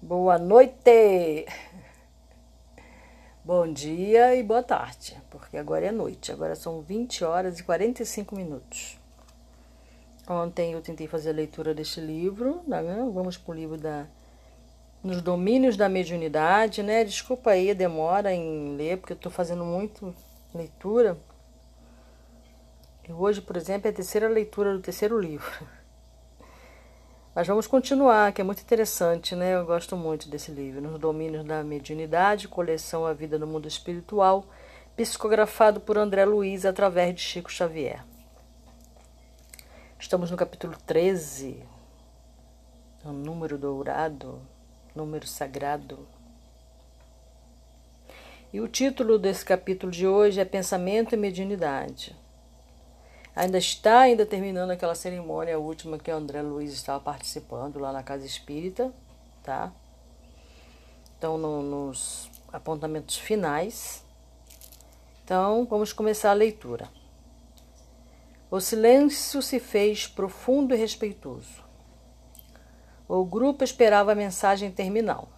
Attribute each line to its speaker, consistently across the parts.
Speaker 1: Boa noite! Bom dia e boa tarde, porque agora é noite, agora são 20 horas e 45 minutos. Ontem eu tentei fazer a leitura deste livro, né? vamos para o livro da Nos Domínios da Mediunidade, né? Desculpa aí a demora em ler, porque eu estou fazendo muito leitura. E hoje, por exemplo, é a terceira leitura do terceiro livro. Mas vamos continuar, que é muito interessante, né? Eu gosto muito desse livro. Nos Domínios da Mediunidade, coleção A Vida no Mundo Espiritual, psicografado por André Luiz através de Chico Xavier. Estamos no capítulo 13, um número dourado, número sagrado. E o título desse capítulo de hoje é Pensamento e Mediunidade ainda está ainda terminando aquela cerimônia última que o André Luiz estava participando lá na Casa Espírita, tá? Então, no, nos apontamentos finais. Então, vamos começar a leitura. O silêncio se fez profundo e respeitoso. O grupo esperava a mensagem terminal.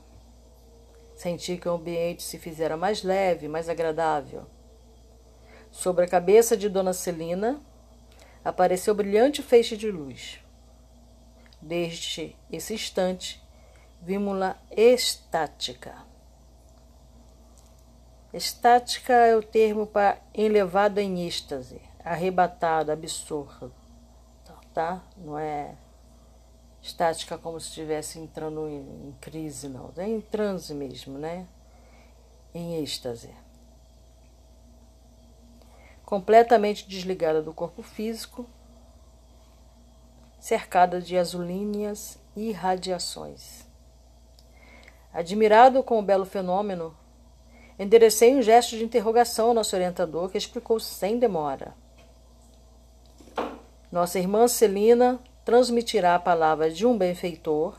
Speaker 1: Senti que o ambiente se fizera mais leve, mais agradável. Sobre a cabeça de Dona Celina, apareceu brilhante feixe de luz. Desde esse instante, vimos-la estática. Estática é o termo para elevado em êxtase, arrebatado, absorto, tá? Não é estática como se estivesse entrando em crise, não. É em transe mesmo, né? Em êxtase completamente desligada do corpo físico, cercada de azulíneas e radiações. Admirado com o belo fenômeno, enderecei um gesto de interrogação ao nosso orientador, que explicou sem demora. Nossa irmã Celina transmitirá a palavra de um benfeitor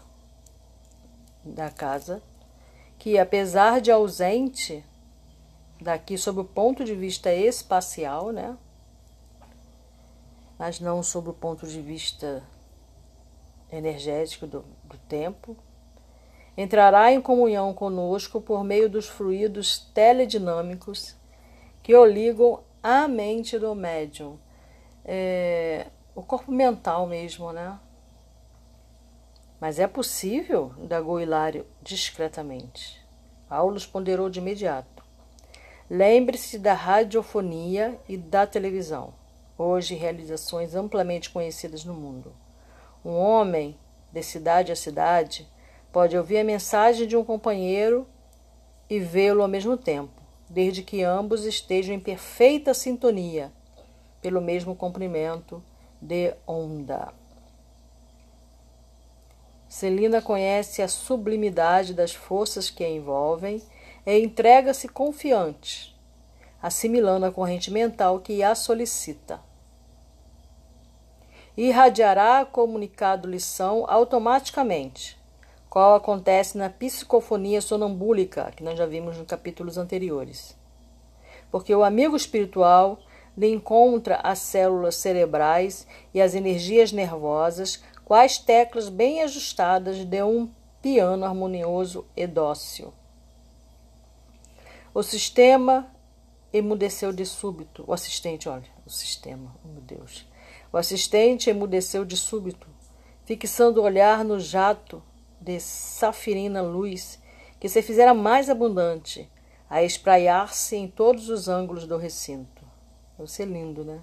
Speaker 1: da casa, que, apesar de ausente, daqui sob o ponto de vista espacial, né? Mas não sob o ponto de vista energético do, do tempo. Entrará em comunhão conosco por meio dos fluidos teledinâmicos que o ligam à mente do médium. É, o corpo mental mesmo, né? Mas é possível, indagou Hilário discretamente. Aulus ponderou de imediato. Lembre-se da radiofonia e da televisão, hoje realizações amplamente conhecidas no mundo. Um homem, de cidade a cidade, pode ouvir a mensagem de um companheiro e vê-lo ao mesmo tempo, desde que ambos estejam em perfeita sintonia, pelo mesmo comprimento de onda. Celina conhece a sublimidade das forças que a envolvem e entrega-se confiante, assimilando a corrente mental que a solicita. Irradiará comunicado lição automaticamente, qual acontece na psicofonia sonambúlica, que nós já vimos nos capítulos anteriores. Porque o amigo espiritual lhe encontra as células cerebrais e as energias nervosas, quais teclas bem ajustadas de um piano harmonioso e dócil. O sistema emudeceu de súbito. O assistente, olha, o sistema, oh meu Deus. O assistente emudeceu de súbito, fixando o olhar no jato de safirina luz que se fizera mais abundante, a espraiar-se em todos os ângulos do recinto. Deve ser lindo, né?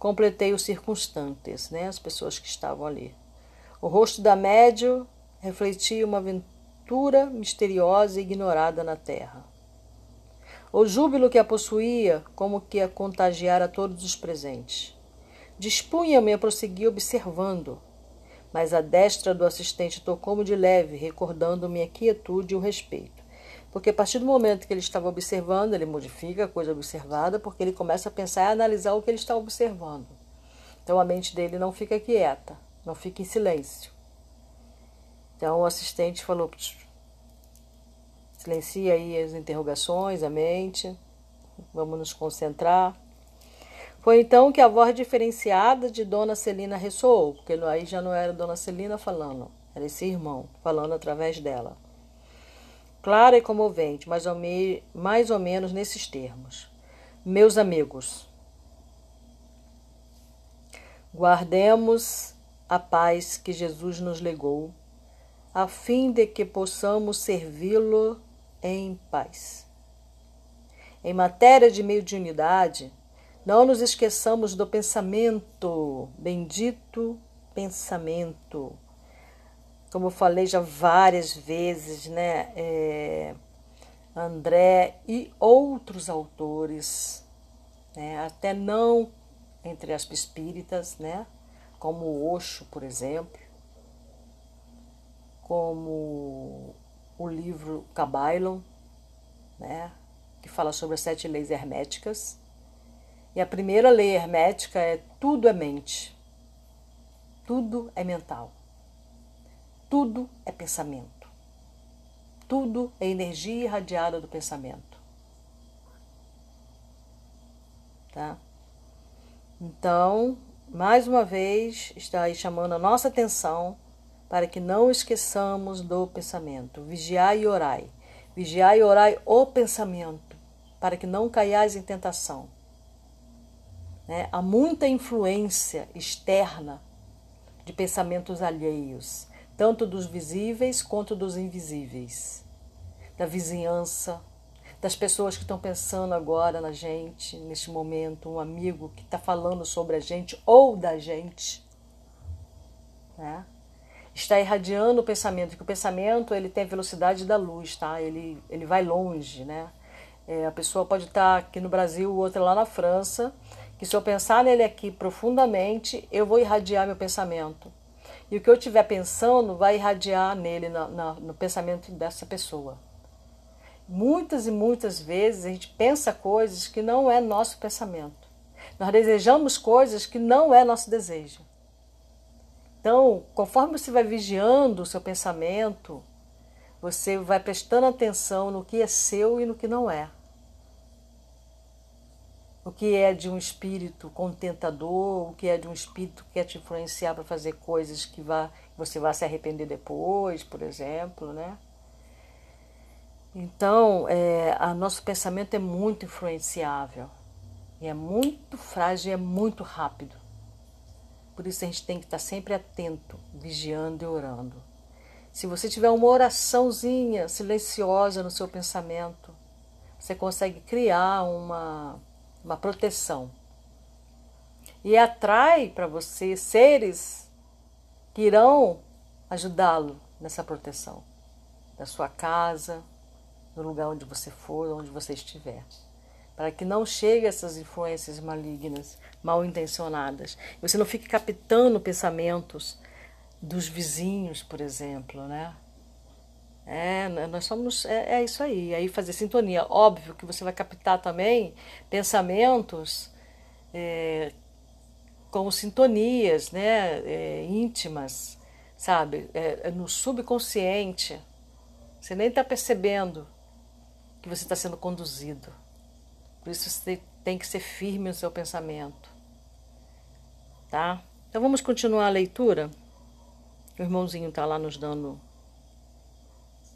Speaker 1: Completei os circunstantes, né? As pessoas que estavam ali. O rosto da médio refletia uma aventura misteriosa e ignorada na terra. O júbilo que a possuía, como que a contagiara todos os presentes. Dispunha-me a prosseguir observando, mas a destra do assistente tocou-me de leve, recordando-me a quietude e o respeito. Porque a partir do momento que ele estava observando, ele modifica a coisa observada, porque ele começa a pensar e analisar o que ele está observando. Então a mente dele não fica quieta, não fica em silêncio. Então o assistente falou: Silencia aí as interrogações, a mente. Vamos nos concentrar. Foi então que a voz diferenciada de Dona Celina ressoou, porque aí já não era Dona Celina falando, Era esse irmão falando através dela. Clara e comovente, mais ou, me, mais ou menos nesses termos. Meus amigos, guardemos a paz que Jesus nos legou, a fim de que possamos servi-lo em paz. Em matéria de meio de unidade, não nos esqueçamos do pensamento, bendito pensamento. Como eu falei já várias vezes, né? É, André e outros autores, né? até não entre as espíritas, né? como Osho, por exemplo, como o livro Cabailon, né? que fala sobre as sete leis herméticas. E a primeira lei hermética é tudo é mente. Tudo é mental. Tudo é pensamento. Tudo é energia irradiada do pensamento. Tá? Então, mais uma vez, está aí chamando a nossa atenção para que não esqueçamos do pensamento. Vigiai e orai. Vigiai e orai o pensamento, para que não caiais em tentação. Né? Há muita influência externa de pensamentos alheios, tanto dos visíveis quanto dos invisíveis, da vizinhança, das pessoas que estão pensando agora na gente, neste momento, um amigo que está falando sobre a gente ou da gente. Né? Está irradiando o pensamento, que o pensamento ele tem a velocidade da luz, tá? Ele, ele vai longe, né? É, a pessoa pode estar aqui no Brasil, outra lá na França, que se eu pensar nele aqui profundamente, eu vou irradiar meu pensamento. E o que eu estiver pensando vai irradiar nele, na, na, no pensamento dessa pessoa. Muitas e muitas vezes a gente pensa coisas que não é nosso pensamento. Nós desejamos coisas que não é nosso desejo. Então, conforme você vai vigiando o seu pensamento, você vai prestando atenção no que é seu e no que não é o que é de um espírito contentador, o que é de um espírito que quer te influenciar para fazer coisas que vá, você vai se arrepender depois, por exemplo, né? Então, é, a nosso pensamento é muito influenciável, e é muito frágil e é muito rápido. Por isso a gente tem que estar sempre atento, vigiando e orando. Se você tiver uma oraçãozinha silenciosa no seu pensamento, você consegue criar uma uma proteção. E atrai para você seres que irão ajudá-lo nessa proteção, da sua casa, no lugar onde você for, onde você estiver, para que não chegue essas influências malignas, mal intencionadas. Você não fique captando pensamentos dos vizinhos, por exemplo, né? É, nós somos. É, é, isso aí. Aí fazer sintonia. Óbvio que você vai captar também pensamentos é, como sintonias né, é, íntimas, sabe? É, é no subconsciente. Você nem está percebendo que você está sendo conduzido. Por isso você tem que ser firme no seu pensamento. Tá? Então vamos continuar a leitura. O irmãozinho está lá nos dando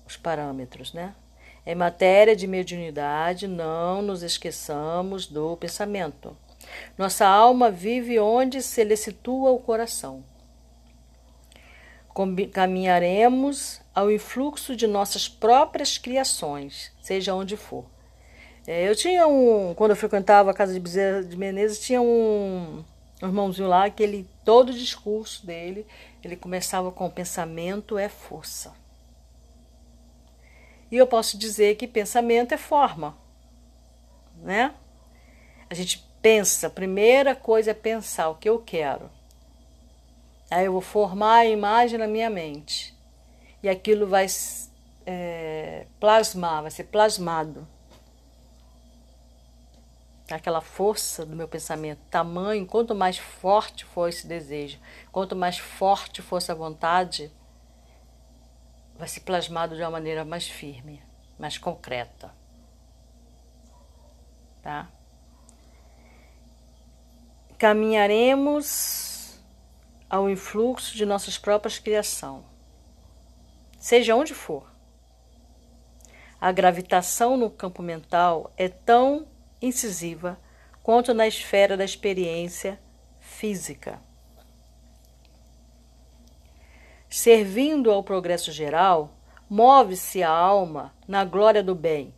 Speaker 1: os parâmetros, né? Em matéria de mediunidade, não nos esqueçamos do pensamento. Nossa alma vive onde se lhe situa o coração. Caminharemos ao influxo de nossas próprias criações, seja onde for. É, eu tinha um, quando eu frequentava a casa de Bezerra de Menezes, tinha um, irmãozinho lá que ele, todo o discurso dele, ele começava com pensamento é força. E eu posso dizer que pensamento é forma, né? A gente pensa, a primeira coisa é pensar o que eu quero. Aí eu vou formar a imagem na minha mente. E aquilo vai é, plasmar, vai ser plasmado. Aquela força do meu pensamento, tamanho, quanto mais forte for esse desejo, quanto mais forte for essa vontade, vai ser plasmado de uma maneira mais firme, mais concreta. Tá? Caminharemos ao influxo de nossas próprias criação. seja onde for. A gravitação no campo mental é tão incisiva quanto na esfera da experiência física. Servindo ao progresso geral, move-se a alma na glória do bem.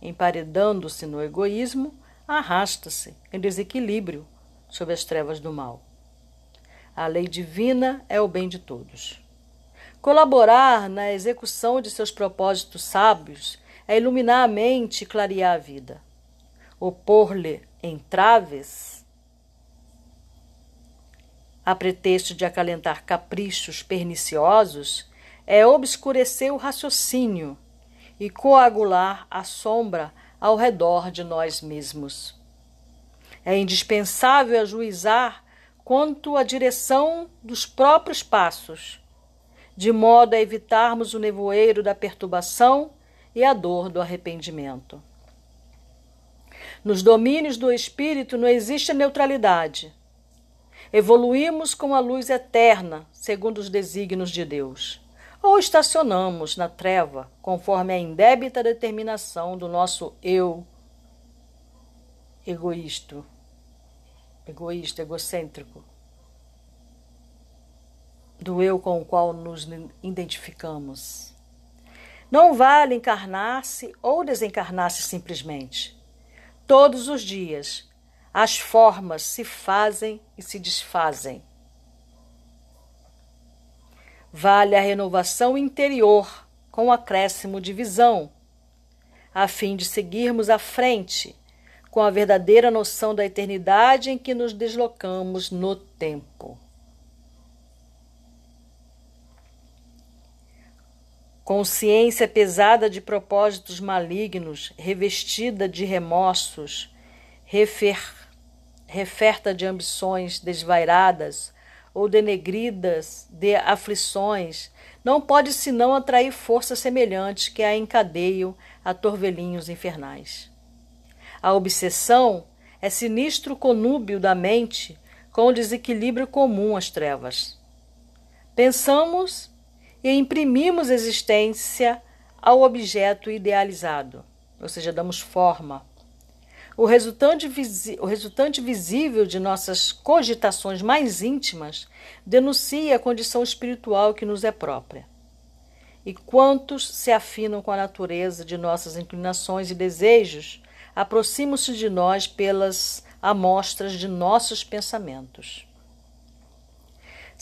Speaker 1: Emparedando-se no egoísmo, arrasta-se em desequilíbrio sob as trevas do mal. A lei divina é o bem de todos. Colaborar na execução de seus propósitos sábios é iluminar a mente e clarear a vida. Opor-lhe entraves, a pretexto de acalentar caprichos perniciosos, é obscurecer o raciocínio e coagular a sombra ao redor de nós mesmos. É indispensável ajuizar quanto à direção dos próprios passos, de modo a evitarmos o nevoeiro da perturbação e a dor do arrependimento. Nos domínios do espírito não existe neutralidade. Evoluímos com a luz eterna, segundo os desígnios de Deus ou estacionamos na treva, conforme a indébita determinação do nosso eu egoísta, egoísta, egocêntrico, do eu com o qual nos identificamos. Não vale encarnar-se ou desencarnar-se simplesmente. Todos os dias, as formas se fazem e se desfazem vale a renovação interior com acréscimo de visão, a fim de seguirmos à frente com a verdadeira noção da eternidade em que nos deslocamos no tempo. Consciência pesada de propósitos malignos, revestida de remorsos, refer, referta de ambições desvairadas, ou denegridas de aflições, não pode senão atrair forças semelhantes que a encadeiam a torvelinhos infernais. A obsessão é sinistro conúbio da mente com o desequilíbrio comum às trevas. Pensamos e imprimimos existência ao objeto idealizado, ou seja, damos forma, o resultante, o resultante visível de nossas cogitações mais íntimas denuncia a condição espiritual que nos é própria. E quantos se afinam com a natureza de nossas inclinações e desejos aproximam-se de nós pelas amostras de nossos pensamentos.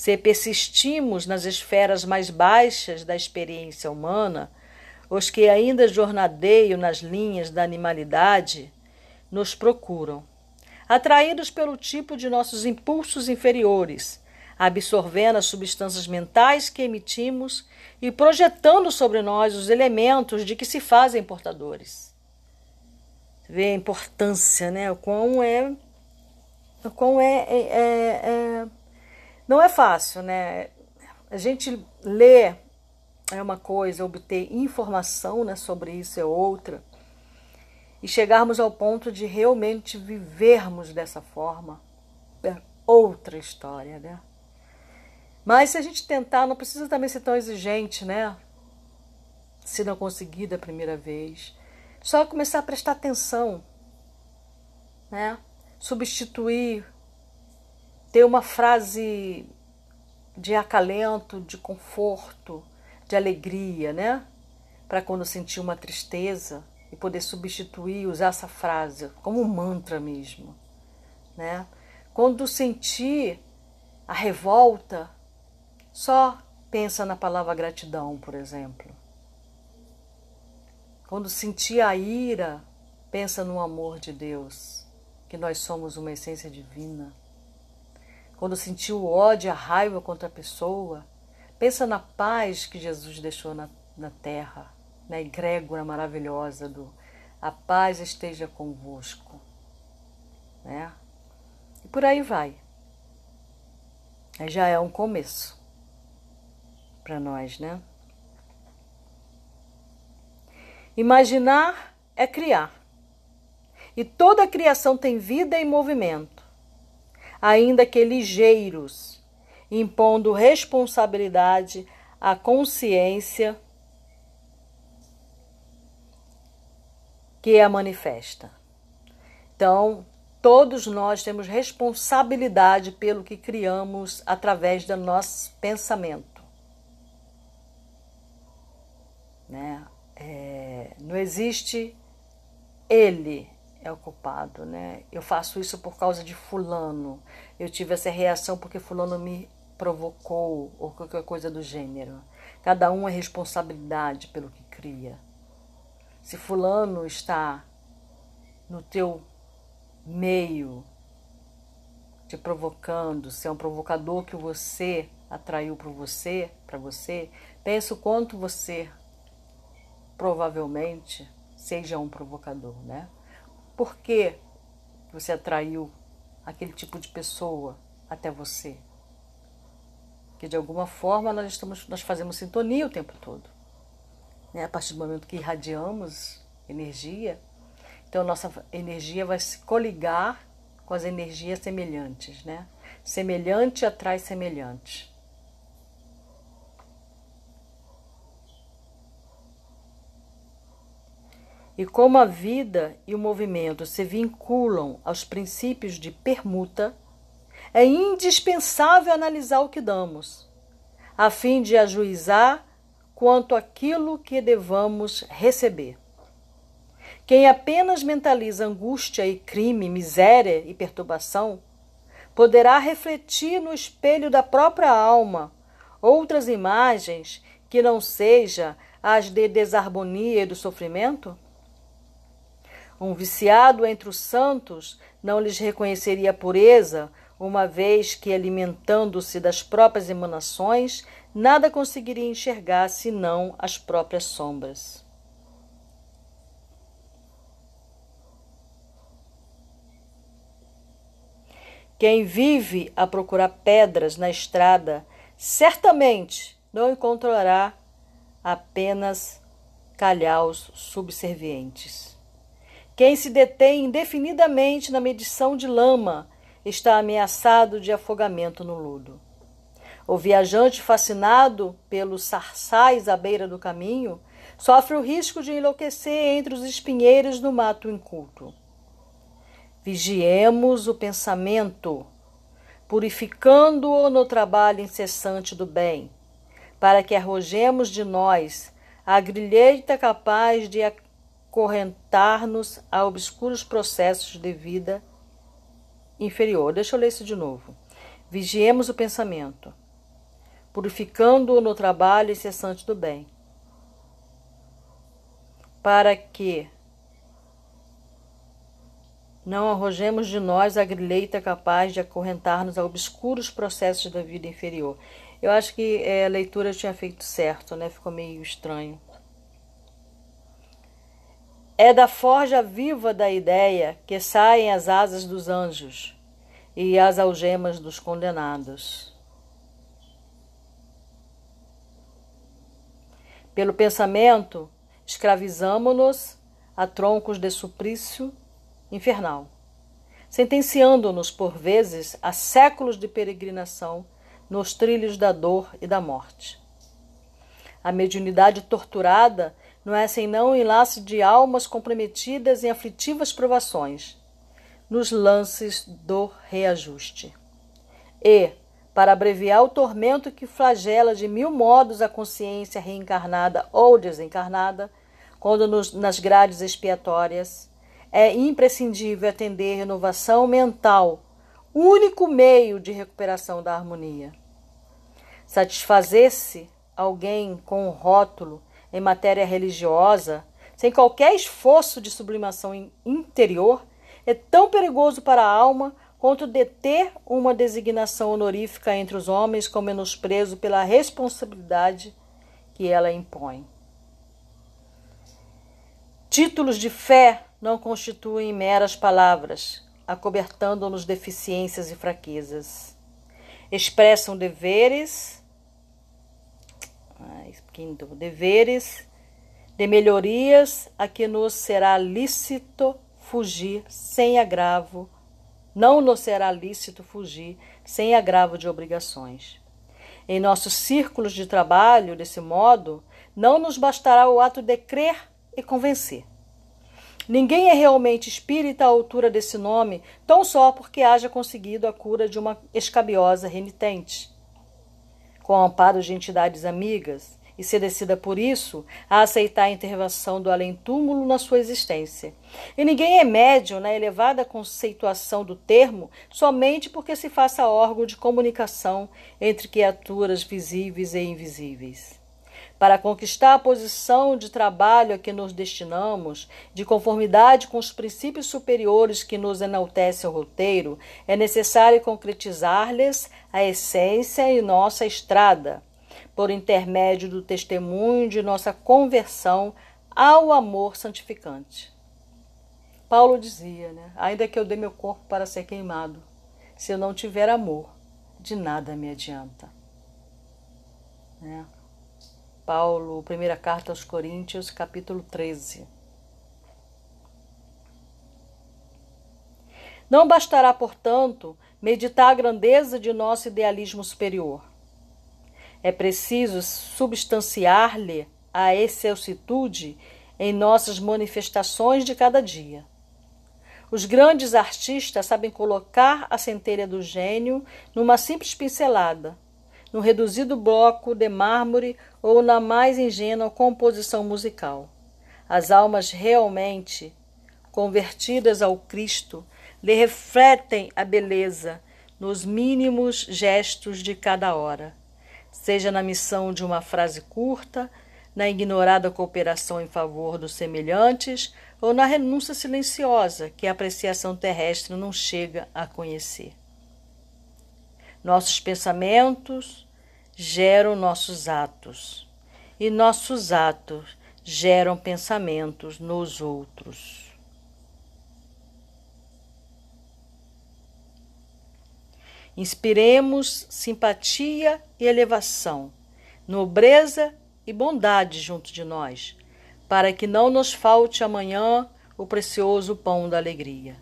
Speaker 1: Se persistimos nas esferas mais baixas da experiência humana, os que ainda jornadeiam nas linhas da animalidade, nos procuram, atraídos pelo tipo de nossos impulsos inferiores, absorvendo as substâncias mentais que emitimos e projetando sobre nós os elementos de que se fazem portadores. Vê a importância, né? O quão é. O quão é, é, é, é não é fácil, né? A gente lê é uma coisa, obter informação né, sobre isso é outra e chegarmos ao ponto de realmente vivermos dessa forma, é outra história, né? Mas se a gente tentar, não precisa também ser tão exigente, né? Se não conseguir da primeira vez. Só começar a prestar atenção, né? Substituir, ter uma frase de acalento, de conforto, de alegria, né? Para quando sentir uma tristeza, e poder substituir, usar essa frase como um mantra mesmo, né? Quando sentir a revolta, só pensa na palavra gratidão, por exemplo. Quando sentir a ira, pensa no amor de Deus, que nós somos uma essência divina. Quando sentir o ódio, a raiva contra a pessoa, pensa na paz que Jesus deixou na, na terra na egrégora maravilhosa do A paz esteja convosco. Né? E por aí vai. Já é um começo para nós, né? Imaginar é criar. E toda a criação tem vida e movimento, ainda que ligeiros, impondo responsabilidade a consciência que a manifesta. Então, todos nós temos responsabilidade pelo que criamos através do nosso pensamento. Né? É, não existe ele é o culpado, né? Eu faço isso por causa de fulano. Eu tive essa reação porque fulano me provocou ou qualquer coisa do gênero. Cada um é responsabilidade pelo que cria. Se fulano está no teu meio te provocando, se é um provocador que você atraiu para você, para você, pensa o quanto você provavelmente seja um provocador, né? Por que você atraiu aquele tipo de pessoa até você? Que de alguma forma nós estamos nós fazemos sintonia o tempo todo. Né? A partir do momento que irradiamos energia, então nossa energia vai se coligar com as energias semelhantes, né? Semelhante atrai semelhante. E como a vida e o movimento se vinculam aos princípios de permuta, é indispensável analisar o que damos, a fim de ajuizar quanto àquilo que devamos receber. Quem apenas mentaliza angústia e crime, miséria e perturbação, poderá refletir no espelho da própria alma outras imagens que não seja as de desarmonia e do sofrimento? Um viciado entre os santos não lhes reconheceria pureza, uma vez que, alimentando-se das próprias emanações, nada conseguiria enxergar senão as próprias sombras. Quem vive a procurar pedras na estrada, certamente não encontrará apenas calhaus subservientes. Quem se detém indefinidamente na medição de lama está ameaçado de afogamento no lodo. O viajante fascinado pelos sarçais à beira do caminho sofre o risco de enlouquecer entre os espinheiros do mato inculto. Vigiemos o pensamento, purificando-o no trabalho incessante do bem, para que arrojemos de nós a grilheita capaz de correntar-nos a obscuros processos de vida inferior. Deixa eu ler isso de novo. Vigiemos o pensamento, purificando-o no trabalho incessante do bem, para que não arrojemos de nós a grilheita capaz de acorrentar-nos a obscuros processos da vida inferior. Eu acho que é, a leitura tinha feito certo, né? Ficou meio estranho. É da forja viva da ideia que saem as asas dos anjos e as algemas dos condenados. Pelo pensamento, escravizamo-nos a troncos de suplício infernal, sentenciando-nos por vezes a séculos de peregrinação nos trilhos da dor e da morte. A mediunidade torturada não é senão um enlace de almas comprometidas em aflitivas provações, nos lances do reajuste. E, para abreviar o tormento que flagela de mil modos a consciência reencarnada ou desencarnada, quando nos, nas grades expiatórias, é imprescindível atender renovação mental, único meio de recuperação da harmonia. Satisfazer-se alguém com o rótulo em matéria religiosa, sem qualquer esforço de sublimação interior, é tão perigoso para a alma quanto deter uma designação honorífica entre os homens com menosprezo pela responsabilidade que ela impõe. Títulos de fé não constituem meras palavras, acobertando-nos deficiências e fraquezas. Expressam deveres quinto, deveres de melhorias a que nos será lícito fugir sem agravo, não nos será lícito fugir sem agravo de obrigações. Em nossos círculos de trabalho, desse modo, não nos bastará o ato de crer e convencer. Ninguém é realmente espírita à altura desse nome, tão só porque haja conseguido a cura de uma escabiosa renitente. Com amparo de entidades amigas, e ser decida por isso a aceitar a intervenção do além-túmulo na sua existência. E ninguém é médium na elevada conceituação do termo somente porque se faça órgão de comunicação entre criaturas visíveis e invisíveis. Para conquistar a posição de trabalho a que nos destinamos, de conformidade com os princípios superiores que nos enaltecem o roteiro, é necessário concretizar-lhes a essência e nossa estrada por intermédio do testemunho de nossa conversão ao amor santificante. Paulo dizia, né? Ainda que eu dê meu corpo para ser queimado, se eu não tiver amor, de nada me adianta. Né? Paulo, primeira carta aos Coríntios, capítulo 13. Não bastará, portanto, meditar a grandeza de nosso idealismo superior é preciso substanciar-lhe a excelsitude em nossas manifestações de cada dia. Os grandes artistas sabem colocar a centelha do gênio numa simples pincelada, num reduzido bloco de mármore ou na mais ingênua composição musical. As almas realmente convertidas ao Cristo lhe refletem a beleza nos mínimos gestos de cada hora seja na missão de uma frase curta, na ignorada cooperação em favor dos semelhantes ou na renúncia silenciosa que a apreciação terrestre não chega a conhecer. Nossos pensamentos geram nossos atos, e nossos atos geram pensamentos nos outros. Inspiremos simpatia e elevação, nobreza e bondade junto de nós, para que não nos falte amanhã o precioso pão da alegria.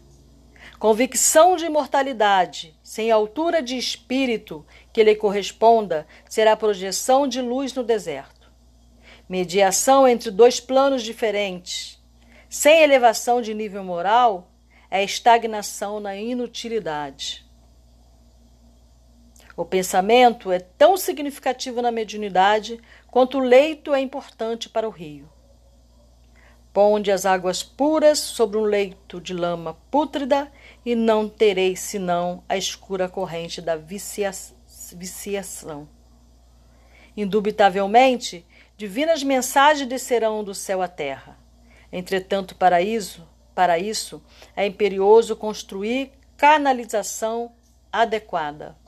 Speaker 1: Convicção de imortalidade, sem altura de espírito que lhe corresponda, será projeção de luz no deserto. Mediação entre dois planos diferentes, sem elevação de nível moral, é estagnação na inutilidade. O pensamento é tão significativo na mediunidade quanto o leito é importante para o rio. Ponde as águas puras sobre um leito de lama pútrida e não tereis senão a escura corrente da vicia viciação. Indubitavelmente, divinas mensagens descerão do céu à terra. Entretanto, para isso, para isso é imperioso construir canalização adequada.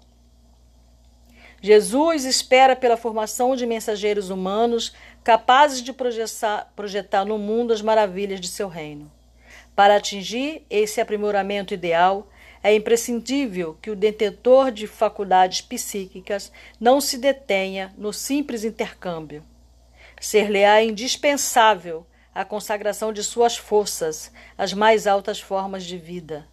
Speaker 1: Jesus espera pela formação de mensageiros humanos capazes de projetar, projetar no mundo as maravilhas de seu reino. Para atingir esse aprimoramento ideal, é imprescindível que o detentor de faculdades psíquicas não se detenha no simples intercâmbio. Ser-lhe-á indispensável a consagração de suas forças às mais altas formas de vida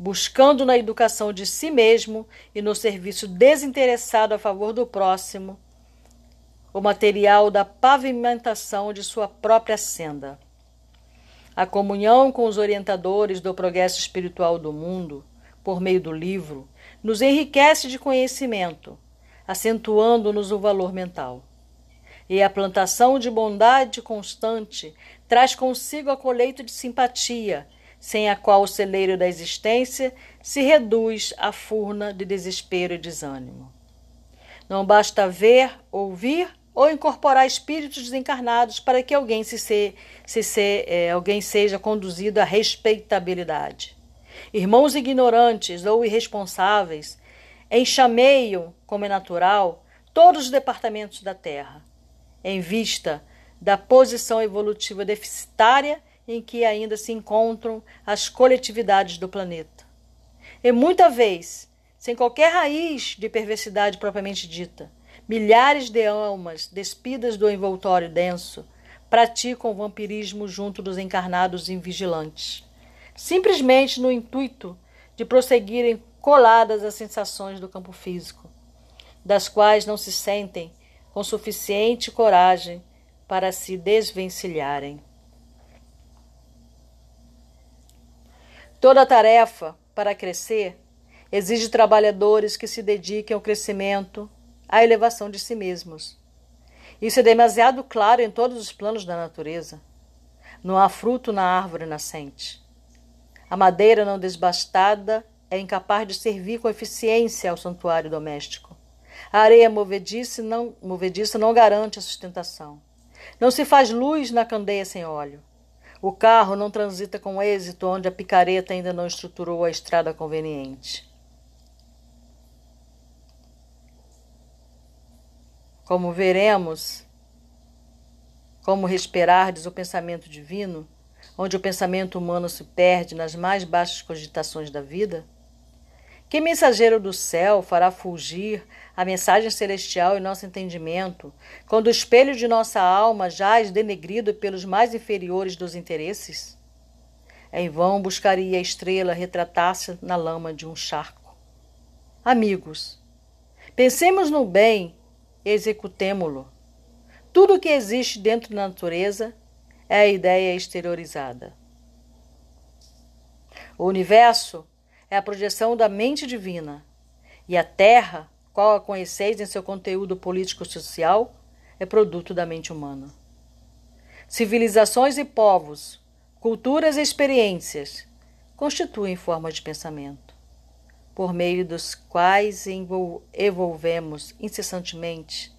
Speaker 1: buscando na educação de si mesmo e no serviço desinteressado a favor do próximo o material da pavimentação de sua própria senda. A comunhão com os orientadores do progresso espiritual do mundo, por meio do livro, nos enriquece de conhecimento, acentuando-nos o valor mental. E a plantação de bondade constante traz consigo a colheita de simpatia sem a qual o celeiro da existência se reduz à furna de desespero e desânimo. Não basta ver, ouvir ou incorporar espíritos desencarnados para que alguém, se se, se, se é, alguém seja conduzido à respeitabilidade. Irmãos ignorantes ou irresponsáveis enxameiam, como é natural, todos os departamentos da Terra, em vista da posição evolutiva deficitária em que ainda se encontram as coletividades do planeta. E muita vez, sem qualquer raiz de perversidade propriamente dita, milhares de almas despidas do envoltório denso praticam vampirismo junto dos encarnados invigilantes, simplesmente no intuito de prosseguirem coladas às sensações do campo físico, das quais não se sentem com suficiente coragem para se desvencilharem. Toda tarefa para crescer exige trabalhadores que se dediquem ao crescimento, à elevação de si mesmos. Isso é demasiado claro em todos os planos da natureza. Não há fruto na árvore nascente. A madeira não desbastada é incapaz de servir com eficiência ao santuário doméstico. A areia movediça não, movediça não garante a sustentação. Não se faz luz na candeia sem óleo. O carro não transita com êxito onde a picareta ainda não estruturou a estrada conveniente. Como veremos, como respirardes o pensamento divino, onde o pensamento humano se perde nas mais baixas cogitações da vida? Que mensageiro do céu fará fulgir a mensagem celestial em nosso entendimento, quando o espelho de nossa alma jaz denegrido pelos mais inferiores dos interesses? Em vão buscaria a estrela retratar-se na lama de um charco. Amigos, pensemos no bem e executemo-lo. Tudo o que existe dentro da natureza é a ideia exteriorizada. O universo é a projeção da mente divina, e a Terra, qual a conheceis em seu conteúdo político-social, é produto da mente humana. Civilizações e povos, culturas e experiências constituem formas de pensamento, por meio dos quais evolvemos incessantemente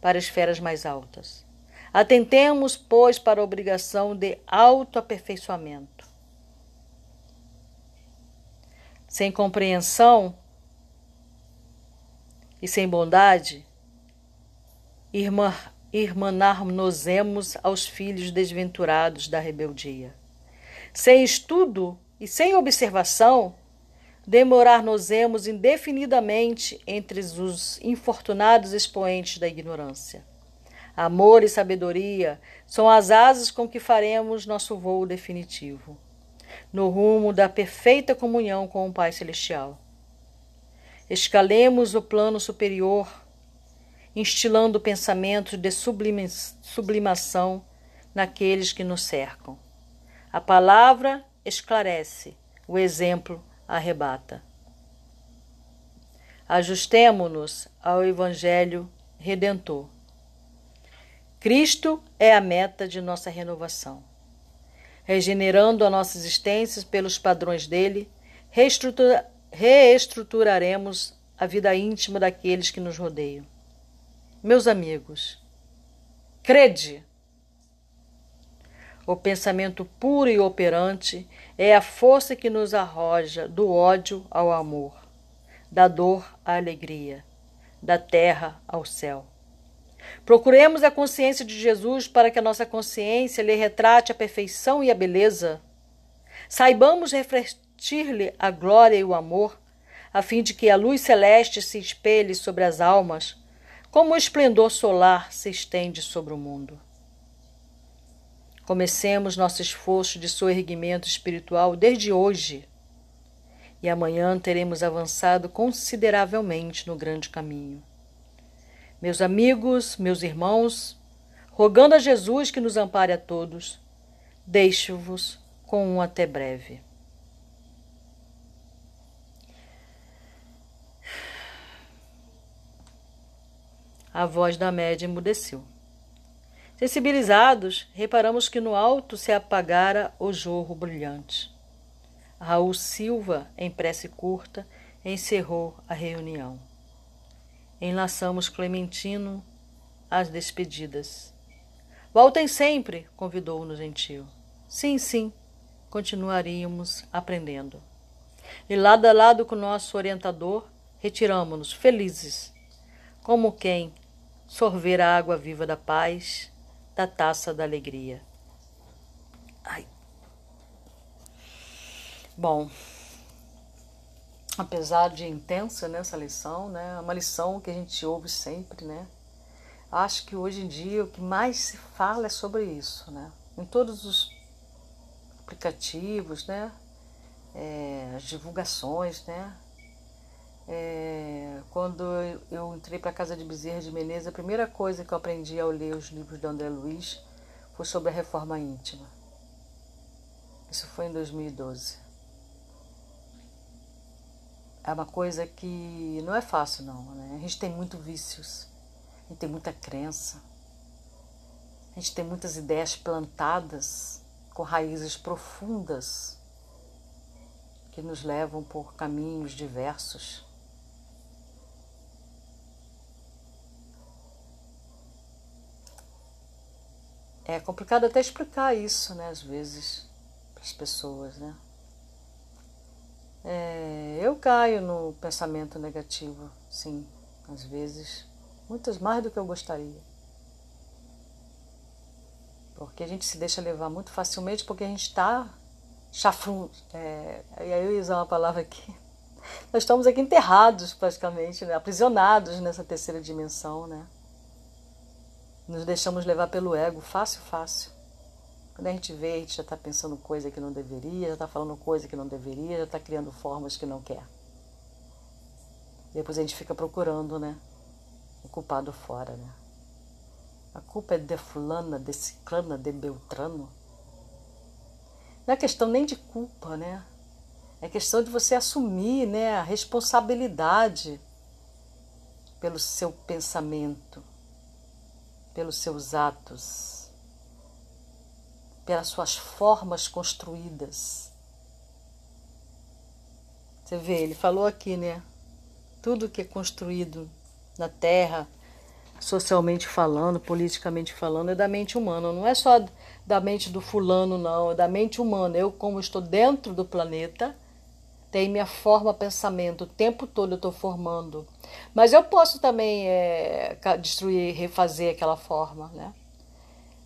Speaker 1: para esferas mais altas. Atentemos, pois, para a obrigação de autoaperfeiçoamento. Sem compreensão e sem bondade, irmã, irmanar-nos-emos aos filhos desventurados da rebeldia. Sem estudo e sem observação, demorar-nos-emos indefinidamente entre os infortunados expoentes da ignorância. Amor e sabedoria são as asas com que faremos nosso voo definitivo, no rumo da perfeita comunhão com o Pai Celestial. Escalemos o plano superior, instilando pensamentos de sublimação naqueles que nos cercam. A palavra esclarece, o exemplo arrebata. Ajustemo-nos ao Evangelho Redentor. Cristo é a meta de nossa renovação. Regenerando a nossa existência pelos padrões dele, reestrutura, reestruturaremos a vida íntima daqueles que nos rodeiam. Meus amigos, crede! O pensamento puro e operante é a força que nos arroja do ódio ao amor, da dor à alegria, da terra ao céu. Procuremos a consciência de Jesus para que a nossa consciência lhe retrate a perfeição e a beleza. Saibamos refletir-lhe a glória e o amor, a fim de que a luz celeste se espelhe sobre as almas, como o esplendor solar se estende sobre o mundo. Comecemos nosso esforço de soerguimento espiritual desde hoje, e amanhã teremos avançado consideravelmente no grande caminho. Meus amigos, meus irmãos, rogando a Jesus que nos ampare a todos, deixo-vos com um até breve. A voz da média emudeceu. Sensibilizados, reparamos que no alto se apagara o jorro brilhante. Raul Silva, em prece curta, encerrou a reunião. Enlaçamos Clementino às despedidas. Voltem sempre, convidou-nos gentil. Sim, sim, continuaríamos aprendendo. E lado a lado com nosso orientador, retiramo-nos felizes, como quem sorver a água viva da paz da taça da alegria. Ai. Bom, apesar de intensa nessa lição, né, é uma lição que a gente ouve sempre, né? Acho que hoje em dia o que mais se fala é sobre isso, né? Em todos os aplicativos, né? É, as divulgações, né? É, quando eu entrei para a casa de Bezerra de Menezes, a primeira coisa que eu aprendi ao ler os livros de André Luiz foi sobre a reforma íntima. Isso foi em 2012. É uma coisa que não é fácil, não. Né? A gente tem muito vícios, a gente tem muita crença, a gente tem muitas ideias plantadas com raízes profundas que nos levam por caminhos diversos. É complicado até explicar isso, né, às vezes, para as pessoas, né? É, eu caio no pensamento negativo, sim, às vezes, muitas mais do que eu gostaria. Porque a gente se deixa levar muito facilmente porque a gente está chafrum. É, e aí eu ia usar uma palavra aqui. Nós estamos aqui enterrados praticamente, né? aprisionados nessa terceira dimensão, né? Nos deixamos levar pelo ego, fácil, fácil. Quando a gente vê, a gente já está pensando coisa que não deveria, já está falando coisa que não deveria, já está criando formas que não quer. Depois a gente fica procurando, né? O culpado fora, né? A culpa é de fulana, de ciclana, de beltrano. Não é questão nem de culpa, né? É questão de você assumir né, a responsabilidade pelo seu pensamento, pelos seus atos, pelas suas formas construídas. Você vê, ele falou aqui, né? Tudo que é construído na Terra, socialmente falando, politicamente falando, é da mente humana. Não é só da mente do fulano, não. É da mente humana. Eu, como estou dentro do planeta, minha forma pensamento. O tempo todo eu estou formando. Mas eu posso também é, destruir, refazer aquela forma, né?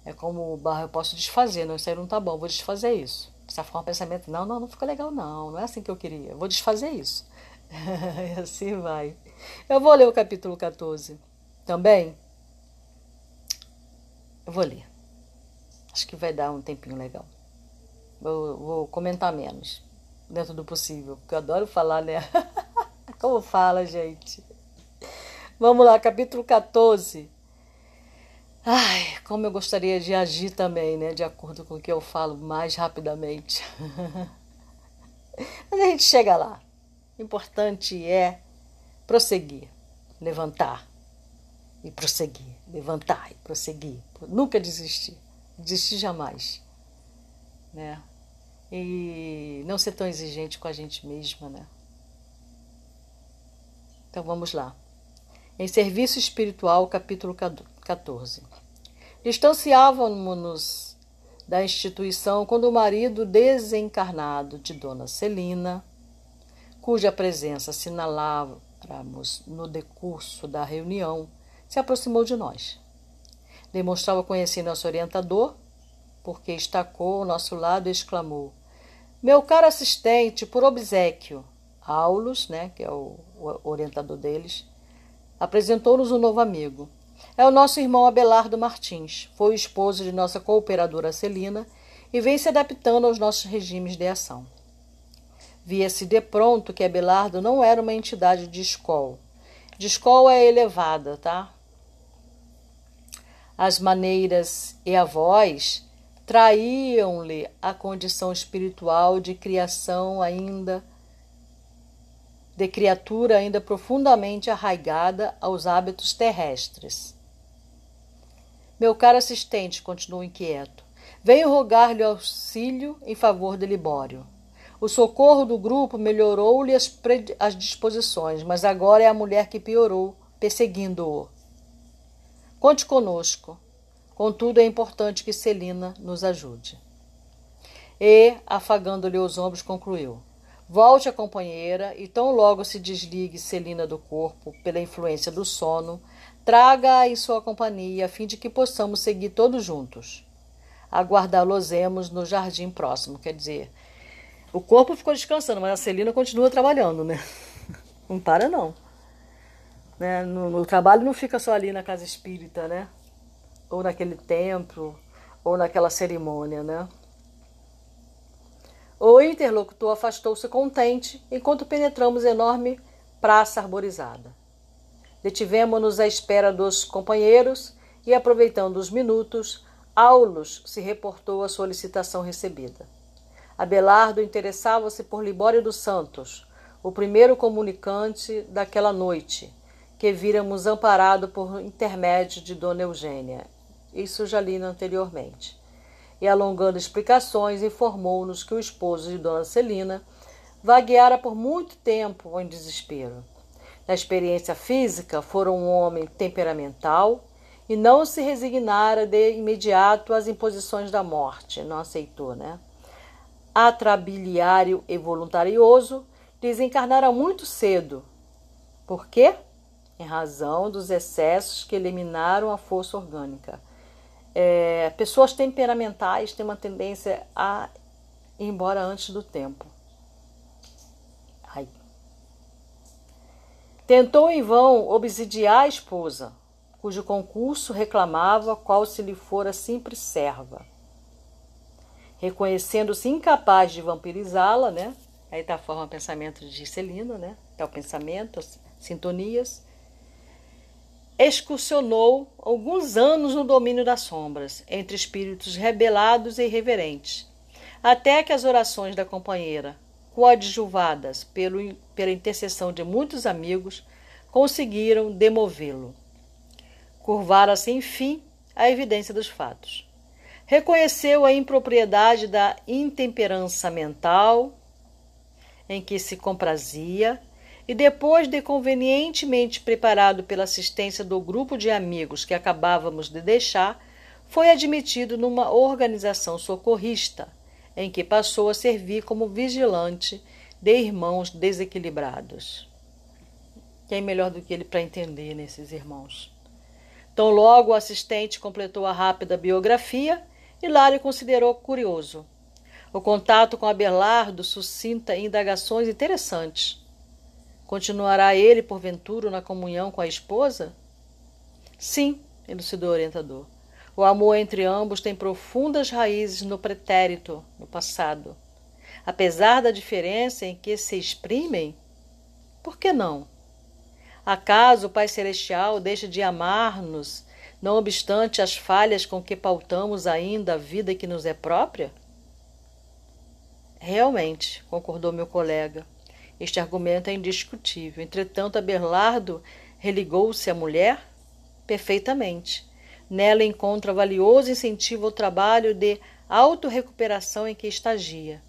Speaker 1: É como o barro, eu posso desfazer. Não, isso aí não tá bom, vou desfazer isso. Essa forma pensamento, não, não, não ficou legal, não. Não é assim que eu queria. Vou desfazer isso. e assim vai. Eu vou ler o capítulo 14 também. Eu vou ler. Acho que vai dar um tempinho legal. Vou comentar menos, dentro do possível, porque eu adoro falar, né? Como fala, gente? Vamos lá, capítulo 14. Ai, como eu gostaria de agir também, né? De acordo com o que eu falo mais rapidamente. Mas a gente chega lá. O importante é prosseguir, levantar e prosseguir, levantar e prosseguir. Nunca desistir, desistir jamais, né? E não ser tão exigente com a gente mesma, né? Então vamos lá. Em Serviço Espiritual, capítulo 14. Distanciávamos-nos da instituição quando o marido desencarnado de Dona Celina cuja presença assinalávamos no decurso da reunião, se aproximou de nós. Demonstrava conhecer nosso orientador, porque estacou ao nosso lado e exclamou: Meu caro assistente, por obsequio, Aulus, né, que é o, o orientador deles, apresentou-nos um novo amigo. É o nosso irmão Abelardo Martins, foi o esposo de nossa cooperadora Celina e vem se adaptando aos nossos regimes de ação. Via-se de pronto que Abelardo não era uma entidade de escola. De escola é elevada, tá? As maneiras e a voz traíam-lhe a condição espiritual de criação ainda de criatura ainda profundamente arraigada aos hábitos terrestres. Meu caro assistente, continuou inquieto, venho rogar-lhe auxílio em favor de Libório. O socorro do grupo melhorou-lhe as, as disposições, mas agora é a mulher que piorou, perseguindo-o. Conte conosco. Contudo, é importante que Celina nos ajude. E, afagando-lhe os ombros, concluiu: Volte a companheira e, tão logo se desligue Celina do corpo pela influência do sono, traga-a em sua companhia, a fim de que possamos seguir todos juntos. Aguardá-los-emos no jardim próximo, quer dizer, o corpo ficou descansando, mas a Celina continua trabalhando, né? Não para, não. Né? Trabalho não fica só ali na casa espírita, né? Ou naquele templo, ou naquela cerimônia, né? O interlocutor afastou-se contente enquanto penetramos enorme praça arborizada. Detivemos-nos à espera dos companheiros e, aproveitando os minutos, Aulus se reportou à solicitação recebida. Abelardo interessava-se por Libório dos Santos, o primeiro comunicante daquela noite, que víramos amparado por intermédio de Dona Eugênia. Isso já li anteriormente. E, alongando explicações, informou-nos que o esposo de Dona Celina vagueara por muito tempo em desespero. Na experiência física, fora um homem temperamental e não se resignara de imediato às imposições da morte, não aceitou, né? Atrabiliário e voluntarioso, desencarnara muito cedo. Por quê? Em razão dos excessos que eliminaram a força orgânica. É, pessoas temperamentais têm uma tendência a ir embora antes do tempo. Tentou em vão obsidiar a esposa, cujo concurso reclamava qual se lhe fora simples serva. Reconhecendo-se incapaz de vampirizá-la, né? Aí está a forma pensamento de Celina, né? É o pensamento, as sintonias. Excursionou alguns anos no domínio das sombras, entre espíritos rebelados e irreverentes, até que as orações da companheira, coadjuvadas pelo, pela intercessão de muitos amigos, conseguiram demovê-lo. Curvara-se, enfim, à evidência dos fatos. Reconheceu a impropriedade da intemperança mental em que se comprazia e, depois de convenientemente preparado pela assistência do grupo de amigos que acabávamos de deixar, foi admitido numa organização socorrista em que passou a servir como vigilante de irmãos desequilibrados. Quem melhor do que ele para entender nesses irmãos? Tão logo o assistente completou a rápida biografia, Hilário considerou curioso. O contato com Abelardo suscita indagações interessantes. Continuará ele, porventura, na comunhão com a esposa? Sim, elucidou o orientador. O amor entre ambos tem profundas raízes no pretérito, no passado. Apesar da diferença em que se exprimem, por que não? Acaso o Pai Celestial deixa de amar-nos, não obstante as falhas com que pautamos ainda a vida que nos é própria? Realmente, concordou meu colega. Este argumento é indiscutível. Entretanto, Abelardo religou-se à mulher? Perfeitamente. Nela encontra valioso incentivo ao trabalho de autorrecuperação em que estagia.